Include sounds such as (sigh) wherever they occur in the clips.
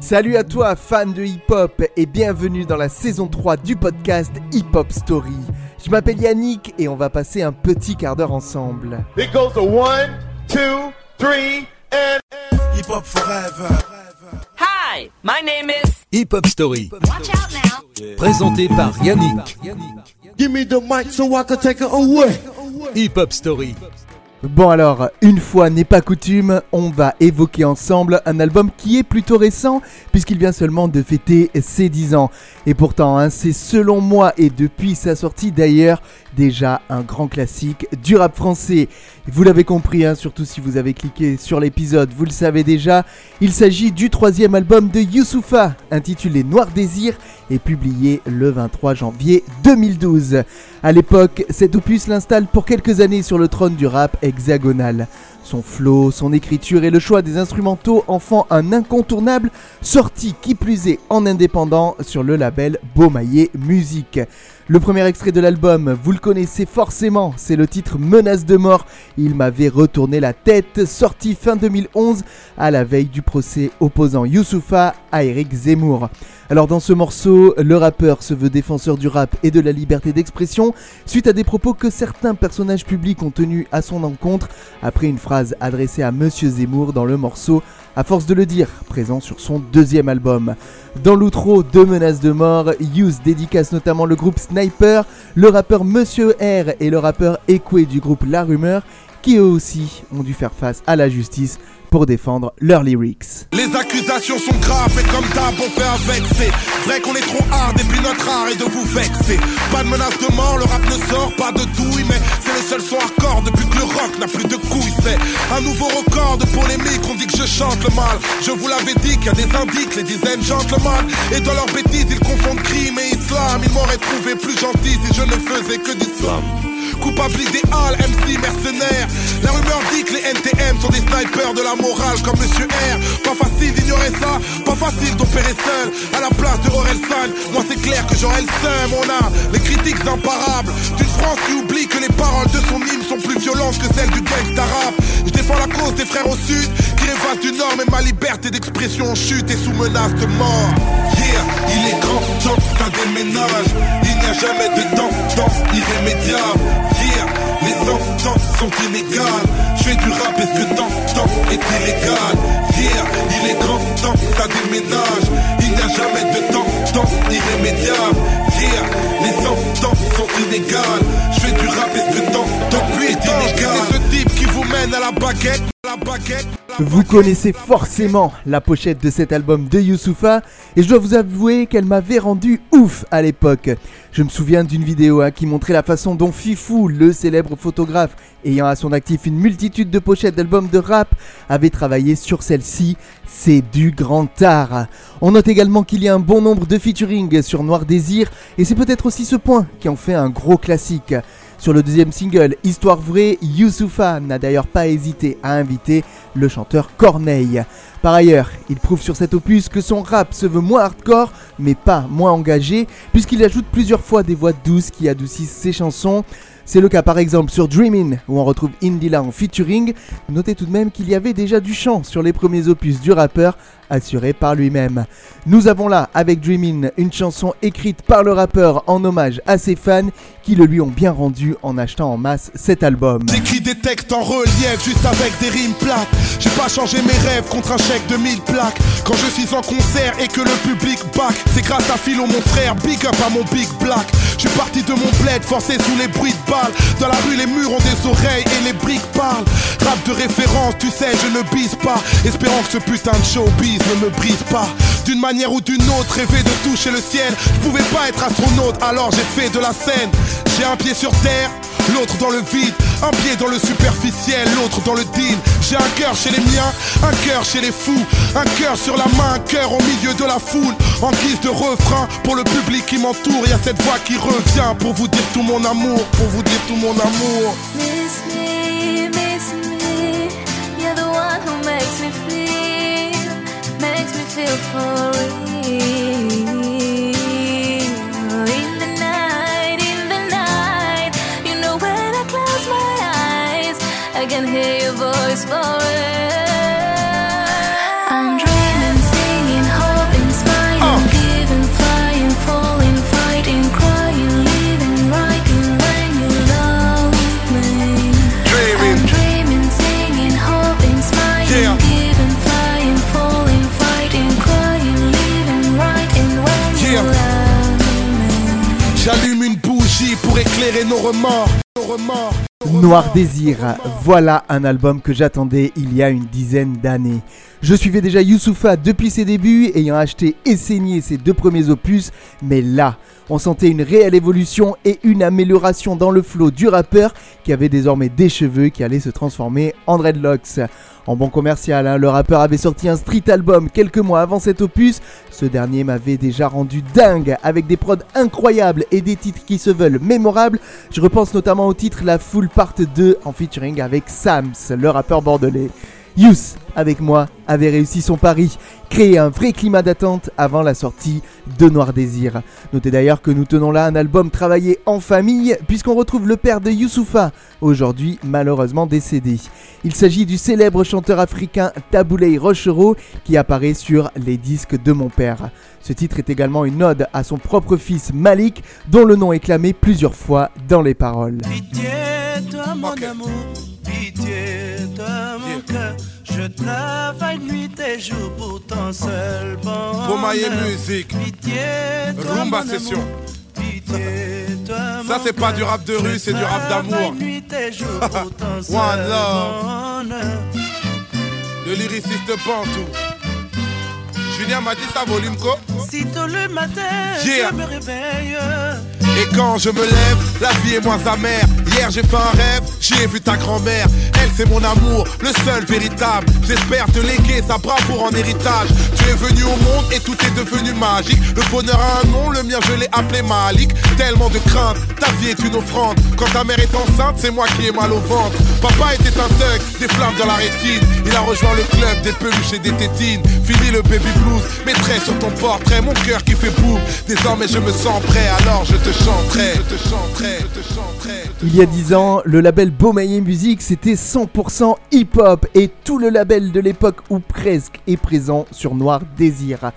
Salut à toi, fan de hip-hop, et bienvenue dans la saison 3 du podcast Hip Hop Story. Je m'appelle Yannick et on va passer un petit quart d'heure ensemble. It goes to one, two, three, and. Hip Hop Forever. Hi, my name is. Hip Hop Story, Watch out now. présenté par Yannick. Give me the mic so I can take it away. Hip Hop Story, Bon alors, une fois n'est pas coutume, on va évoquer ensemble un album qui est plutôt récent puisqu'il vient seulement de fêter ses 10 ans. Et pourtant, hein, c'est selon moi et depuis sa sortie d'ailleurs déjà un grand classique du rap français. Vous l'avez compris, hein, surtout si vous avez cliqué sur l'épisode, vous le savez déjà, il s'agit du troisième album de Youssoupha intitulé Noir Désir et publié le 23 janvier 2012. À l'époque, cet opus l'installe pour quelques années sur le trône du rap Son flow, son écriture et le choix des instrumentaux en font un incontournable, sorti qui plus est en indépendant sur le label Beaumaillé Musique. Le premier extrait de l'album, vous le connaissez forcément, c'est le titre Menace de mort. Il m'avait retourné la tête, sorti fin 2011 à la veille du procès opposant Youssoupha à Eric Zemmour. Alors dans ce morceau, le rappeur se veut défenseur du rap et de la liberté d'expression suite à des propos que certains personnages publics ont tenus à son encontre après une phrase adressée à Monsieur Zemmour dans le morceau à force de le dire, présent sur son deuxième album. Dans l'outro de Menaces de mort, Hughes dédicace notamment le groupe Sniper, le rappeur Monsieur R et le rappeur Ekwe du groupe La Rumeur, qui eux aussi ont dû faire face à la justice pour défendre leurs lyrics. Les accusations sont graves et comme d'hab on fait avec C'est vrai qu'on est trop hard et puis notre art est de vous vexer. Pas de menace de mort, le rap ne sort pas de douille Mais c'est le seul son hardcore depuis que le rock n'a plus de couilles C'est un nouveau record de polémique, on dit que je chante le mal. Je vous l'avais dit qu'il y a des indices, les dizaines gentlemen Et dans leurs bêtises ils confondent crime et islam. Ils m'auraient trouvé plus gentil si je ne faisais que du slam Coupable idéal, MC mercenaire. La rumeur dit que les NTM sont des snipers de la morale comme Monsieur R facile d'opérer seul À la place de Orelsan, moi c'est clair que j'aurais le seum. On a les critiques imparables D'une France qui oublie que les paroles de son hymne sont plus violentes que celles du gangsta rap. Je défends la cause des frères au sud Qui rêvent du nord mais ma liberté d'expression chute et sous menace de mort. Yeah, il est grand temps ça déménage. Il n'y a jamais de tendance irrémédiable les sentences sont inégales. Je fais du rap et ce que t'entends est illégal? Yeah, il est grand temps ça déménage. Il n'y a jamais de tendance irrémédiable. Yeah, les sentences sont inégales. Je fais du rap et ce que t'entends est illégal? C'est ce type qui vous mène à la baguette Vous connaissez forcément la pochette de cet album de Youssoupha et je dois vous avouer qu'elle m'avait rendu ouf à l'époque. Je me souviens d'une vidéo hein, qui montrait la façon dont Fifou, le célèbre photographe ayant à son actif une multitude de pochettes d'albums de rap, avait travaillé sur celle-ci. C'est du grand art. On note également qu'il y a un bon nombre de featuring sur Noir Désir et c'est peut-être aussi ce point qui en fait un gros classique. Sur le deuxième single, Histoire vraie, Youssoupha n'a d'ailleurs pas hésité à inviter le chanteur Corneille. Par ailleurs, il prouve sur cet opus que son rap se veut moins hardcore, mais pas moins engagé, puisqu'il ajoute plusieurs fois des voix douces qui adoucissent ses chansons. C'est le cas par exemple sur Dreamin', où on retrouve Indila en featuring. Notez tout de même qu'il y avait déjà du chant sur les premiers opus du rappeur, assuré par lui-même. Nous avons là, avec Dreamin', une chanson écrite par le rappeur en hommage à ses fans, qui le lui ont bien rendu en achetant en masse cet album. J'écris des textes en relief juste avec des rimes plates. J'ai pas changé mes rêves contre un chèque de 1000 plaques. Quand je suis en concert et que le public back C'est grâce à Philo mon frère, big up à mon big black. Je suis parti de mon bled forcé sous les bruits de balles. Dans la rue les murs ont des oreilles et les briques parlent. Rap de référence tu sais je ne bise pas. Espérant que ce putain de showbiz ne me brise pas D'une manière ou d'une autre rêver de toucher le ciel Je pouvais pas être astronaute alors j'ai fait de la scène J'ai un pied sur terre L'autre dans le vide, un pied dans le superficiel, l'autre dans le deal. J'ai un cœur chez les miens, un cœur chez les fous, un cœur sur la main, un cœur au milieu de la foule. En guise de refrain pour le public qui m'entoure, y a cette voix qui revient pour vous dire tout mon amour, pour vous dire tout mon amour. Feel for real. In the night, in the night, you know when I close my eyes, I can hear your voice for pour éclairer nos remords. Noir. Désir, voilà un album que j'attendais il y a une dizaine d'années. Je suivais déjà Youssoupha depuis ses débuts, ayant acheté et saigné ses deux premiers opus, mais là, on sentait une réelle évolution et une amélioration dans le flow du rappeur qui avait désormais des cheveux qui allaient se transformer en dreadlocks. En bon commercial, hein, le rappeur avait sorti un street album quelques mois avant cet opus. Ce dernier m'avait déjà rendu dingue avec des prods incroyables et des titres qui se veulent mémorables. Je repense notamment au titre La Full Part 2 en featuring avec Sams, le rappeur bordelais. Yous, avec moi, avait réussi son pari, créer un vrai climat d'attente avant la sortie de Noir Désir. Notez d'ailleurs que nous tenons là un album travaillé en famille, puisqu'on retrouve le père de Youssoufa, aujourd'hui malheureusement décédé. Il s'agit du célèbre chanteur africain Tabouley Rochereau qui apparaît sur les disques de mon père. Ce titre est également une ode à son propre fils Malik, dont le nom est clamé plusieurs fois dans les paroles. Pitié, toi mon amour, pitié, Je travaille nuit et jour pour ton seul bonheur. Bomaye musique. Pitié, toi Rumba mon session. amour, Pitié, toi Ça, c'est pas du rap de rue, c'est du rap d'amour. nuit et jour (laughs) pour ton seul One love. bonheur. Le lyriciste Bantou. Julien m'a dit ça, volume co. Si tôt le matin, Yeah. je me réveille. Et quand je me lève, la vie est moins amère. Hier j'ai fait un rêve, j'ai vu ta grand-mère. Elle c'est mon amour, le seul véritable. J'espère te léguer sa bravoure en héritage. Tu es venu au monde et tout est devenu magique. Le bonheur a un nom, le mien je l'ai appelé Malik. Tellement de crainte, ta vie est une offrande. Quand ta mère est enceinte, c'est moi qui ai mal au ventre. Papa était un thug, des flammes dans la rétine. Il a rejoint le club des peluches et des tétines. Fini le baby blues, mettrai sur ton portrait mon cœur qui fait boum. Désormais je me sens prêt, alors je te chanterai, je te chanterai, je te chanterai. je te Il y a 10 ans, le label Beaumayer Music c'était 100% hip-hop et tout le label de l'époque ou presque est présent sur Noir Désir.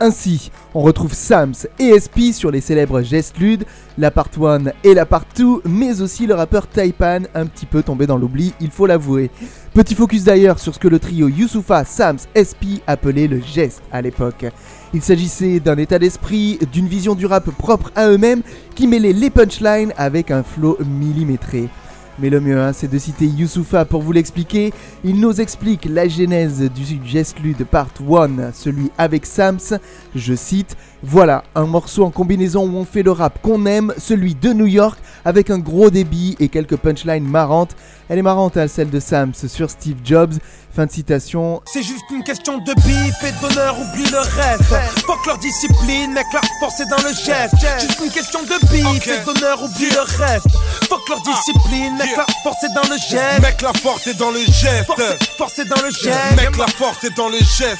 Ainsi, on retrouve Sams et SP sur les célèbres Ludes, la part 1 et la part 2, mais aussi le rappeur Taipan, un petit peu tombé dans l'oubli, il faut l'avouer. Petit focus d'ailleurs sur ce que le trio Youssoufa, Sams, SP appelait le geste à l'époque. Il s'agissait d'un état d'esprit, d'une vision du rap propre à eux-mêmes qui mêlait les punchlines avec un flow millimétré. Mais le mieux, hein, c'est de citer Youssoufa pour vous l'expliquer. Il nous explique la genèse du geste de part 1, celui avec Sams. Je cite Voilà, un morceau en combinaison où on fait le rap qu'on aime, celui de New York, avec un gros débit et quelques punchlines marrantes. Elle est marrante, hein, celle de Sams sur Steve Jobs. Fin de citation. C'est juste une question de bif et d'honneur, oublie le reste. Fuck leur discipline, mec, la force est dans le geste. Juste une question de bif Ok. et d'honneur, oublie le reste. Fuck leur discipline, mec, Yeah. la force est dans le geste. Mec, la force est dans le geste. Force, force est dans le geste. Mec, la force est dans le geste.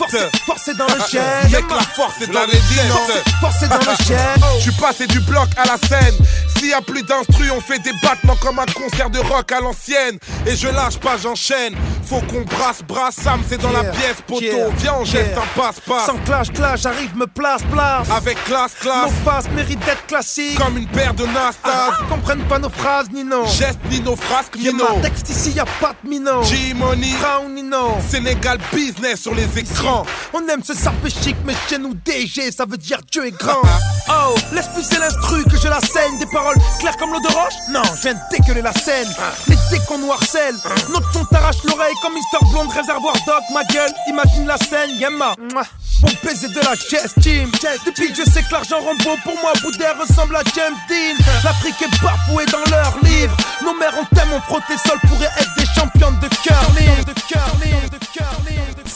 Force est dans le geste. Mec, la force est dans le geste. Est dans le. (laughs) Je suis passé du bloc à la scène. S'il y a plus d'instru, on fait des battements comme un concert de rock à l'ancienne. Et je lâche pas, j'enchaîne. Faut qu'on brasse, brasse. Sam, c'est dans la pièce, poteau. Yeah. Viens, on geste Yeah. un passe-passe. Sans clash, clash, j'arrive, me place, place. Avec classe, classe. Nos faces méritent d'être classiques. Comme une paire de Nastas. Comprennent pas nos phrases, Nino. Geste Nino, frasque Y'a Nino. ma texte ici, y'a pas de Mino. G-Money. Crown Nino. Sénégal business sur les écrans. On aime ce sarpe chic, mais chez nous DG, ça veut dire Dieu est grand. Oh, laisse pousser l'instru que je la scène. Des paroles claires comme l'eau de roche? Non, je viens de dégueuler la scène. Les dès qu'on nous harcèle, notre son t'arrache l'oreille comme Mister Blonde, réservoir Doc, ma gueule. Imagine la scène, Yemma. Bon baiser de la gestime. Depuis que je sais que l'argent rend beau, pour moi, Bouddha ressemble à James Dean. L'Afrique est bafouée dans leurs livres. Nos mères ont tellement frotté sol pourraient être des championnes de curling.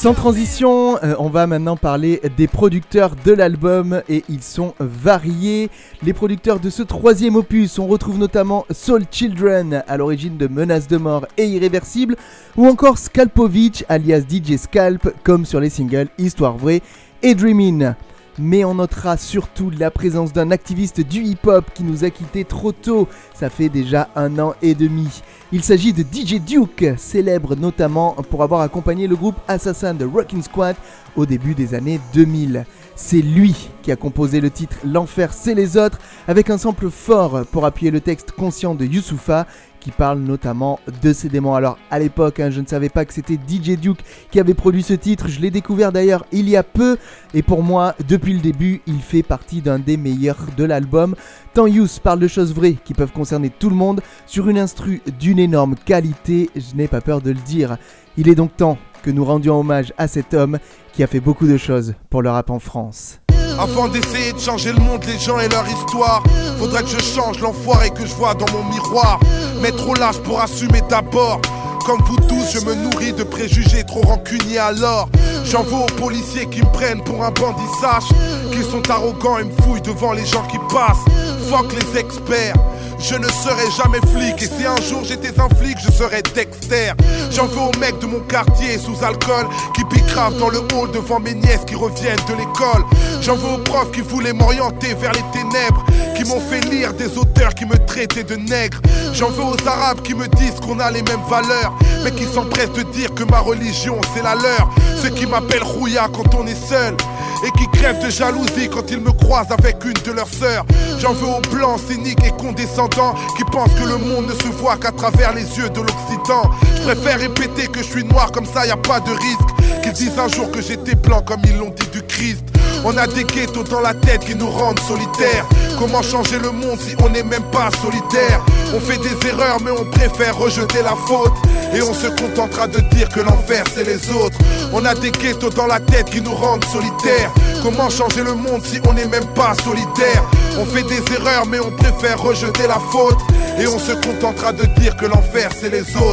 Sans transition, euh, on va maintenant parler des producteurs de l'album et ils sont variés. Les producteurs de ce troisième opus, on retrouve notamment Soul Children à l'origine de Menace de mort et Irréversible ou encore Scalpovich alias DJ Scalp comme sur les singles Histoire vraie et Dreamin'. Mais on notera surtout la présence d'un activiste du hip-hop qui nous a quittés trop tôt, ça fait déjà un an et demi. Il s'agit de DJ Duke, célèbre notamment pour avoir accompagné le groupe Assassin de Rockin' Squad au début des années 2000. C'est lui qui a composé le titre L'enfer c'est les autres avec un sample fort pour appuyer le texte conscient de Youssoufa qui parle notamment de ces démons. Alors à l'époque, hein, je ne savais pas que c'était DJ Duke qui avait produit ce titre, je l'ai découvert d'ailleurs il y a peu, et pour moi, depuis le début, il fait partie d'un des meilleurs de l'album. Tant Youth parle de choses vraies qui peuvent concerner tout le monde, sur une instru d'une énorme qualité, je n'ai pas peur de le dire. Il est donc temps que nous rendions hommage à cet homme qui a fait beaucoup de choses pour le rap en France. Avant d'essayer de changer le monde, les gens et leur histoire. Faudrait que je change l'enfoiré que je vois dans mon miroir. Mais trop lâche pour assumer d'abord. Comme vous tous, je me nourris de préjugés trop rancuniers alors. J'en veux aux policiers qui me prennent pour un bandit sache Qu'ils sont arrogants et me fouillent devant les gens qui passent. Fuck les experts je ne serai jamais flic. Et si un jour j'étais un flic je serais Dexter. J'en veux aux mecs de mon quartier sous alcool Qui picravent dans le hall devant mes nièces qui reviennent de l'école. J'en veux aux profs qui voulaient m'orienter vers les ténèbres Qui m'ont fait lire des auteurs qui me traitaient de nègre. J'en veux aux arabes qui me disent qu'on a les mêmes valeurs Mais qui s'empressent de dire que ma religion c'est la leur. Ceux qui m'appellent Rouya quand on est seul et qui crèvent de jalousie quand ils me croisent avec une de leurs sœurs. J'en veux aux blancs, cyniques et condescendants qui pensent que le monde ne se voit qu'à travers les yeux de l'Occident. Je préfère répéter que je suis noir comme ça, y a pas de risque. Qu'ils disent un jour que j'étais blanc comme ils l'ont dit du Christ. On a des ghettos dans la tête qui nous rendent solitaires. Comment changer le monde si on n'est même pas solitaire? On fait des erreurs mais on préfère rejeter la faute. Et on se contentera de dire que l'enfer c'est les autres. On a des ghettos dans la tête qui nous rendent solitaires. Comment changer le monde si on n'est même pas solidaire On fait des erreurs mais on préfère rejeter la faute. Et on se contentera de dire que l'enfer c'est les autres.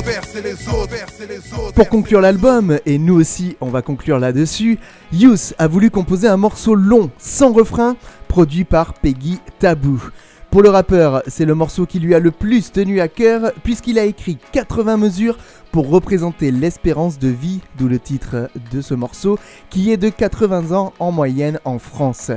Pour conclure l'album, et nous aussi on va conclure là-dessus, Youth a voulu composer un morceau long, sans refrain, produit par Peggy Taboo. Pour le rappeur, c'est le morceau qui lui a le plus tenu à cœur puisqu'il a écrit 80 mesures pour représenter l'espérance de vie, d'où le titre de ce morceau, qui est de 80 ans en moyenne en France.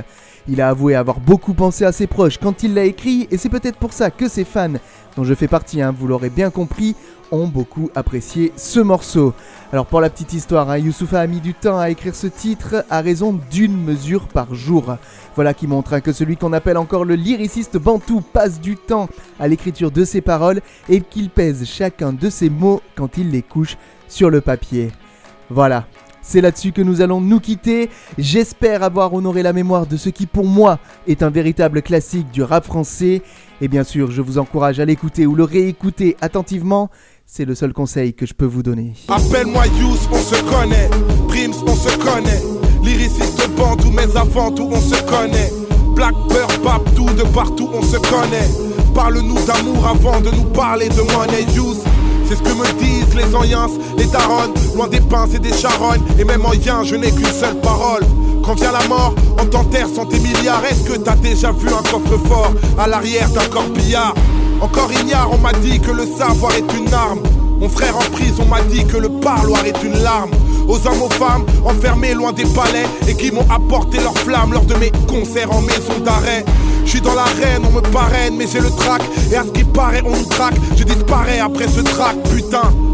Il a avoué avoir beaucoup pensé à ses proches quand il l'a écrit et c'est peut-être pour ça que ses fans, dont je fais partie, hein, vous l'aurez bien compris, ont beaucoup apprécié ce morceau. Alors pour la petite histoire, hein, Youssoufa a mis du temps à écrire ce titre à raison d'une mesure par jour. Voilà qui montre hein, que celui qu'on appelle encore le lyriciste bantou passe du temps à l'écriture de ses paroles et qu'il pèse chacun de ses mots quand il les couche sur le papier. Voilà, c'est là-dessus que nous allons nous quitter. J'espère avoir honoré la mémoire de ce qui pour moi est un véritable classique du rap français. Et bien sûr, je vous encourage à l'écouter ou le réécouter attentivement. C'est le seul conseil que je peux vous donner. Appelle-moi Yous, on se connaît. Prims, on se connaît. Lyriciste bandou, mais avant tout, on se connaît. Black Peur, tout de partout, on se connaît. Parle-nous d'amour avant de nous parler de monnaie Yous. C'est ce que me disent les anciens, les daronnes, loin des pinces et des charognes. Et même en yin, je n'ai qu'une seule parole. Quand vient la mort, on t'enterre sans tes milliards. Est-ce que t'as déjà vu un coffre-fort à l'arrière d'un corbillard? Encore ignare, on m'a dit que le savoir est une arme. Mon frère en prison m'a dit que le parloir est une larme. Aux hommes, aux femmes, enfermés loin des palais et qui m'ont apporté leur flamme lors de mes concerts en maison d'arrêt. Je suis dans l'arène, on me parraine, mais j'ai le trac. Et à ce qui paraît, on nous traque. Je disparais après ce trac,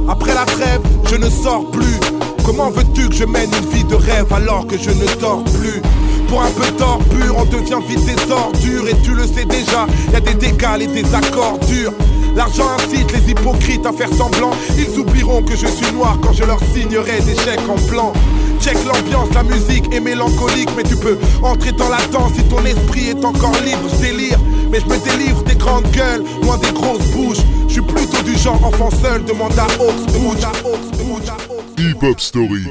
Après la trêve, je ne sors plus. Comment veux-tu que je mène une vie de rêve alors que je ne dors plus? Pour un peu d'or pur, on devient vite des ordures. Et tu le sais déjà, y a des dégâts et des accords durs. L'argent incite les hypocrites à faire semblant. Ils oublieront que je suis noir quand je leur signerai des chèques en blanc. Check l'ambiance, la musique est mélancolique Mais tu peux entrer dans la danse si ton esprit est encore libre. Délire, mais je me délivre des grandes gueules Moins des grosses bouches Je suis plutôt du genre enfant seul Demande à Oxbridge Hip Hop Story.